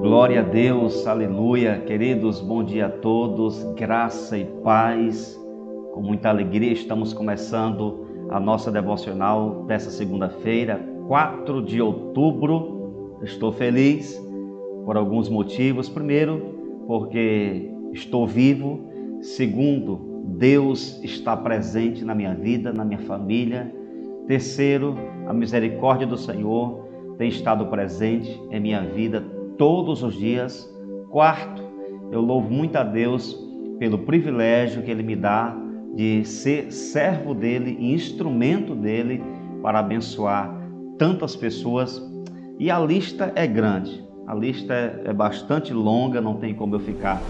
Glória a Deus, aleluia. Queridos, bom dia a todos, graça e paz. Com muita alegria estamos começando a nossa devocional dessa segunda-feira, 4 de outubro. Estou feliz por alguns motivos. Primeiro, porque estou vivo. Segundo, Deus está presente na minha vida, na minha família. Terceiro, a misericórdia do Senhor tem estado presente em minha vida todos os dias. Quarto, eu louvo muito a Deus pelo privilégio que Ele me dá de ser servo dele e instrumento dele para abençoar tantas pessoas. E a lista é grande, a lista é, é bastante longa, não tem como eu ficar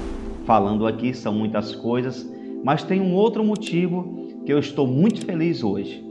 falando aqui, são muitas coisas, mas tem um outro motivo que eu estou muito feliz hoje.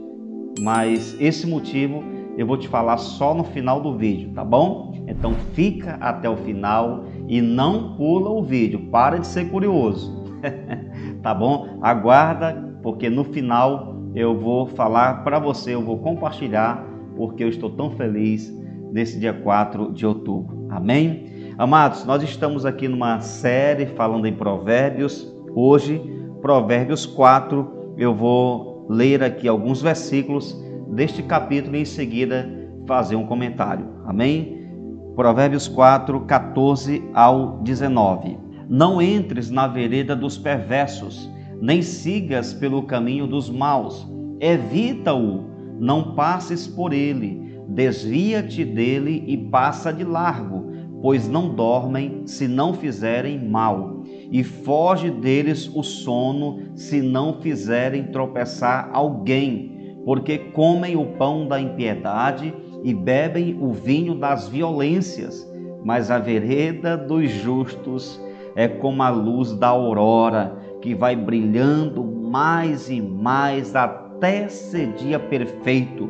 Mas esse motivo eu vou te falar só no final do vídeo, tá bom? Então fica até o final e não pula o vídeo, para de ser curioso. tá bom? Aguarda, porque no final eu vou falar para você, eu vou compartilhar, porque eu estou tão feliz nesse dia 4 de outubro. Amém? Amados, nós estamos aqui numa série falando em Provérbios. Hoje, Provérbios 4, eu vou ler aqui alguns versículos deste capítulo e em seguida fazer um comentário. Amém? Provérbios 4, 14 ao 19. Não entres na vereda dos perversos, nem sigas pelo caminho dos maus. Evita-o, não passes por ele. Desvia-te dele e passa de largo, pois não dormem se não fizerem mal. E foge deles o sono se não fizerem tropeçar alguém, porque comem o pão da impiedade e bebem o vinho das violências, mas a vereda dos justos é como a luz da aurora que vai brilhando mais e mais até ser dia perfeito.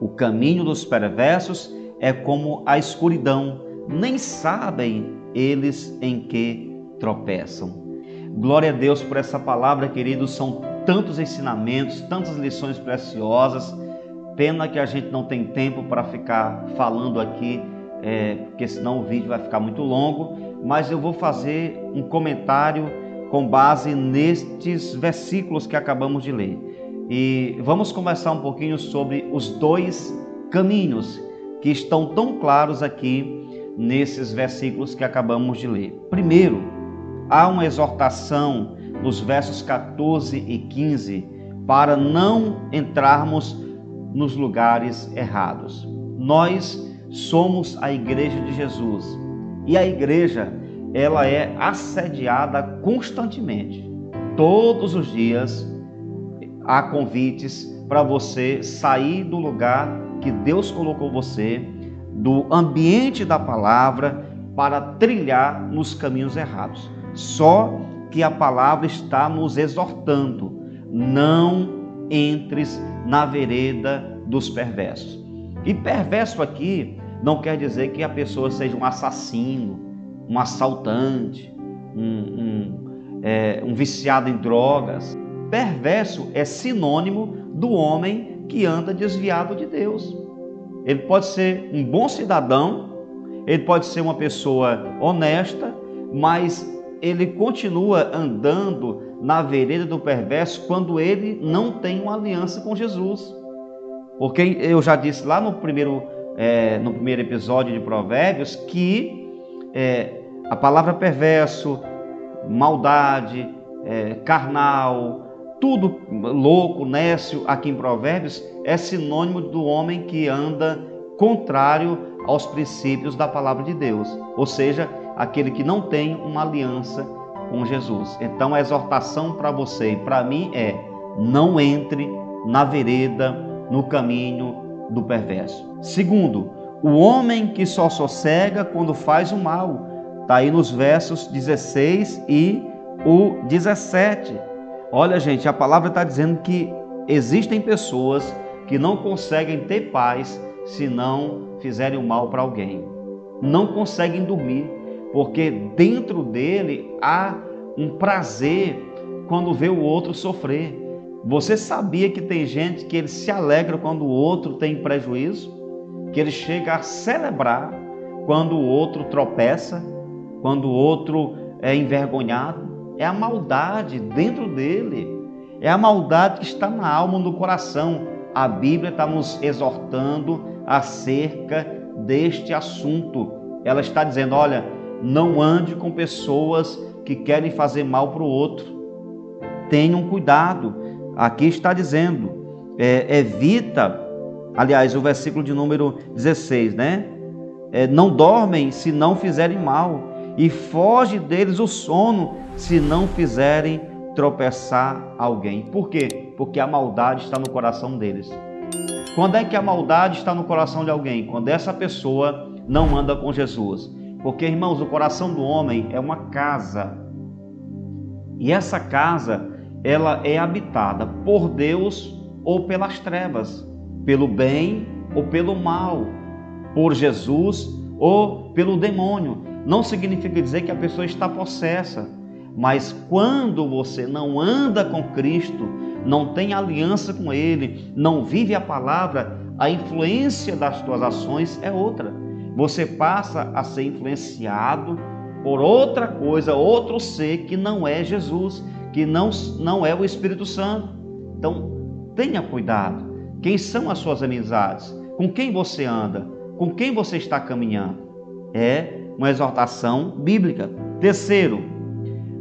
O caminho dos perversos é como a escuridão, nem sabem eles em que tropeçam. Glória a Deus por essa palavra, queridos. São tantos ensinamentos, tantas lições preciosas Pena que a gente não tem tempo para ficar falando aqui, é, porque senão o vídeo vai ficar muito longo, mas eu vou fazer um comentário com base nestes versículos que acabamos de ler. E vamos começar um pouquinho sobre os dois caminhos que estão tão claros aqui nesses versículos que acabamos de ler. Primeiro, há uma exortação nos versos 14 e 15 para não entrarmos nos lugares errados. Nós somos a igreja de Jesus e a igreja ela é assediada constantemente. Todos os dias há convites para você sair do lugar que Deus colocou você, do ambiente da palavra, para trilhar nos caminhos errados. Só que a palavra está nos exortando: não entres na vereda dos perversos. E perverso aqui não quer dizer que a pessoa seja um assassino, um assaltante, um, um, é, um viciado em drogas. Perverso é sinônimo do homem que anda desviado de Deus. Ele pode ser um bom cidadão, ele pode ser uma pessoa honesta, mas ele continua andando na vereda do perverso quando ele não tem uma aliança com Jesus. Porque eu já disse lá no primeiro, é, no primeiro episódio de Provérbios que é, a palavra perverso, maldade, é, carnal, tudo louco, nécio aqui em Provérbios é sinônimo do homem que anda contrário aos princípios da palavra de Deus, ou seja, aquele que não tem uma aliança com Jesus. Então a exortação para você e para mim é: não entre na vereda, no caminho do perverso. Segundo, o homem que só sossega quando faz o mal. Está aí nos versos 16 e o 17. Olha, gente, a palavra está dizendo que existem pessoas que não conseguem ter paz se não fizerem o mal para alguém. Não conseguem dormir porque dentro dele há um prazer quando vê o outro sofrer. Você sabia que tem gente que ele se alegra quando o outro tem prejuízo? Que ele chega a celebrar quando o outro tropeça, quando o outro é envergonhado? É a maldade dentro dele. É a maldade que está na alma, no coração. A Bíblia está nos exortando acerca deste assunto. Ela está dizendo: olha, não ande com pessoas que querem fazer mal para o outro. Tenham cuidado. Aqui está dizendo: é, evita, aliás, o versículo de número 16, né? É, não dormem se não fizerem mal, e foge deles o sono se não fizerem tropeçar alguém. Por quê? Porque a maldade está no coração deles. Quando é que a maldade está no coração de alguém? Quando essa pessoa não anda com Jesus. Porque, irmãos, o coração do homem é uma casa. E essa casa ela é habitada por Deus ou pelas trevas, pelo bem ou pelo mal, por Jesus ou pelo demônio. Não significa dizer que a pessoa está possessa, mas quando você não anda com Cristo, não tem aliança com Ele, não vive a palavra, a influência das suas ações é outra. Você passa a ser influenciado por outra coisa, outro ser que não é Jesus que não, não é o Espírito Santo. Então, tenha cuidado. Quem são as suas amizades? Com quem você anda? Com quem você está caminhando? É uma exortação bíblica. Terceiro,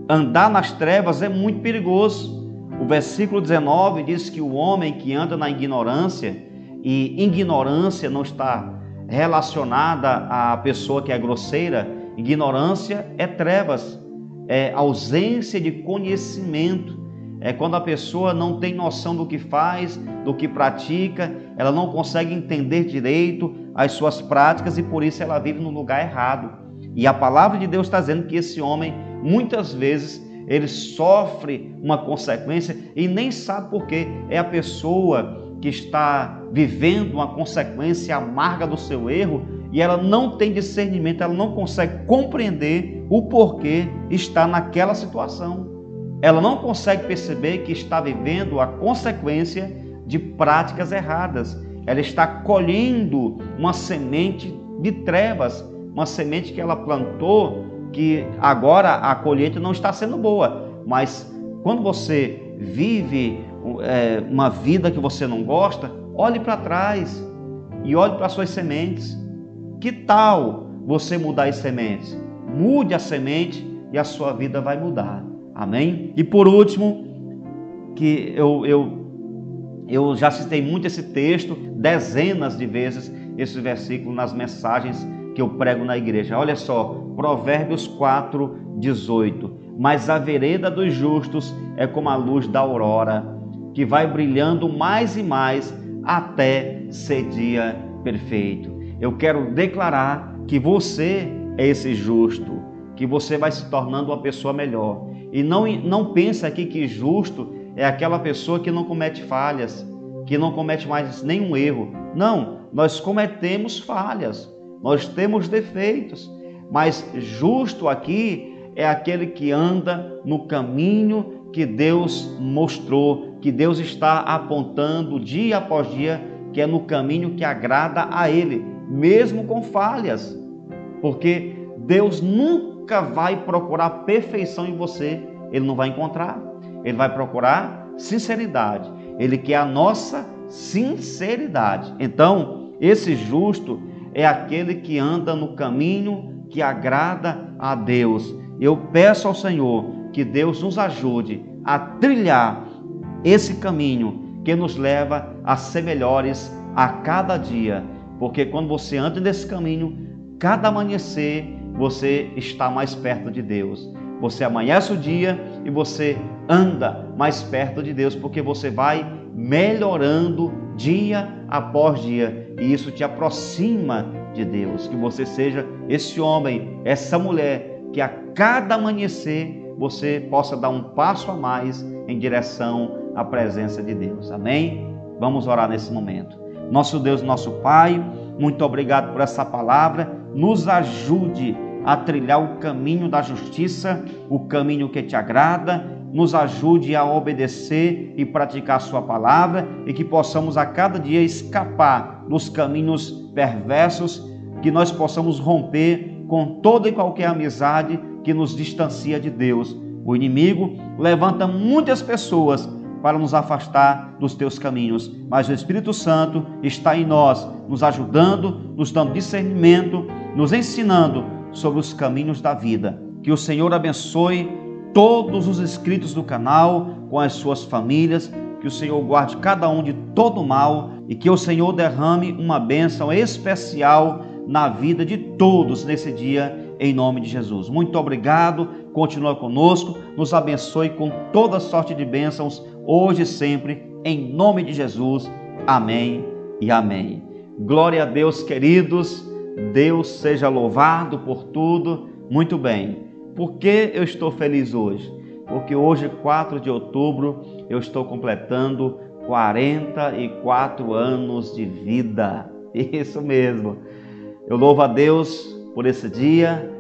andar nas trevas é muito perigoso. O versículo 19 diz que o homem que anda na ignorância, e ignorância não está relacionada à pessoa que é grosseira, ignorância é trevas é ausência de conhecimento. É quando a pessoa não tem noção do que faz, do que pratica, ela não consegue entender direito as suas práticas e por isso ela vive no lugar errado. E a palavra de Deus está dizendo que esse homem, muitas vezes, ele sofre uma consequência e nem sabe por quê. É a pessoa que está vivendo uma consequência amarga do seu erro e ela não tem discernimento, ela não consegue compreender o porquê está naquela situação. Ela não consegue perceber que está vivendo a consequência de práticas erradas. Ela está colhendo uma semente de trevas, uma semente que ela plantou, que agora a colheita não está sendo boa. Mas quando você vive é, uma vida que você não gosta, olhe para trás e olhe para suas sementes. Que tal você mudar as sementes? Mude a semente e a sua vida vai mudar. Amém? E por último, que eu, eu, eu já citei muito esse texto, dezenas de vezes, esse versículo nas mensagens que eu prego na igreja. Olha só, Provérbios 4, 18. Mas a vereda dos justos é como a luz da aurora, que vai brilhando mais e mais até ser dia perfeito. Eu quero declarar que você é esse justo, que você vai se tornando uma pessoa melhor. E não, não pensa aqui que justo é aquela pessoa que não comete falhas, que não comete mais nenhum erro. Não, nós cometemos falhas, nós temos defeitos, mas justo aqui é aquele que anda no caminho que Deus mostrou, que Deus está apontando dia após dia, que é no caminho que agrada a Ele mesmo com falhas, porque Deus nunca vai procurar perfeição em você, Ele não vai encontrar, Ele vai procurar sinceridade, Ele quer a nossa sinceridade. Então, esse justo é aquele que anda no caminho que agrada a Deus. Eu peço ao Senhor que Deus nos ajude a trilhar esse caminho que nos leva a ser melhores a cada dia porque quando você anda nesse caminho, cada amanhecer você está mais perto de Deus. Você amanhece o dia e você anda mais perto de Deus, porque você vai melhorando dia após dia, e isso te aproxima de Deus. Que você seja esse homem, essa mulher, que a cada amanhecer você possa dar um passo a mais em direção à presença de Deus. Amém? Vamos orar nesse momento. Nosso Deus, nosso Pai, muito obrigado por essa palavra. Nos ajude a trilhar o caminho da justiça, o caminho que te agrada, nos ajude a obedecer e praticar Sua palavra e que possamos a cada dia escapar dos caminhos perversos, que nós possamos romper com toda e qualquer amizade que nos distancia de Deus. O inimigo levanta muitas pessoas para nos afastar dos teus caminhos, mas o Espírito Santo está em nós, nos ajudando, nos dando discernimento, nos ensinando sobre os caminhos da vida. Que o Senhor abençoe todos os inscritos do canal, com as suas famílias, que o Senhor guarde cada um de todo mal e que o Senhor derrame uma bênção especial na vida de todos nesse dia, em nome de Jesus. Muito obrigado, continua conosco, nos abençoe com toda sorte de bênçãos, hoje e sempre, em nome de Jesus. Amém e amém. Glória a Deus, queridos, Deus seja louvado por tudo. Muito bem. Por que eu estou feliz hoje? Porque hoje, 4 de outubro, eu estou completando 44 anos de vida. Isso mesmo. Eu louvo a Deus por esse dia,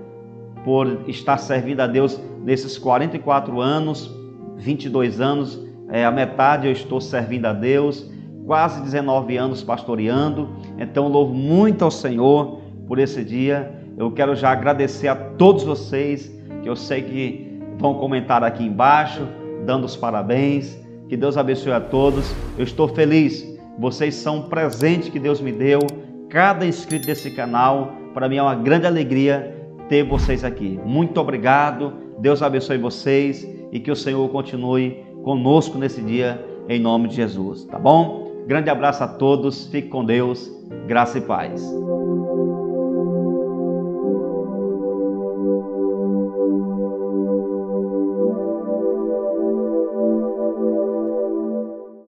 por estar servindo a Deus nesses 44 anos, 22 anos, é, a metade eu estou servindo a Deus, quase 19 anos pastoreando. Então, louvo muito ao Senhor por esse dia. Eu quero já agradecer a todos vocês que eu sei que vão comentar aqui embaixo, dando os parabéns. Que Deus abençoe a todos. Eu estou feliz. Vocês são um presente que Deus me deu. Cada inscrito desse canal, para mim é uma grande alegria ter vocês aqui. Muito obrigado. Deus abençoe vocês e que o Senhor continue conosco nesse dia, em nome de Jesus. Tá bom? Grande abraço a todos. Fique com Deus. Graça e paz.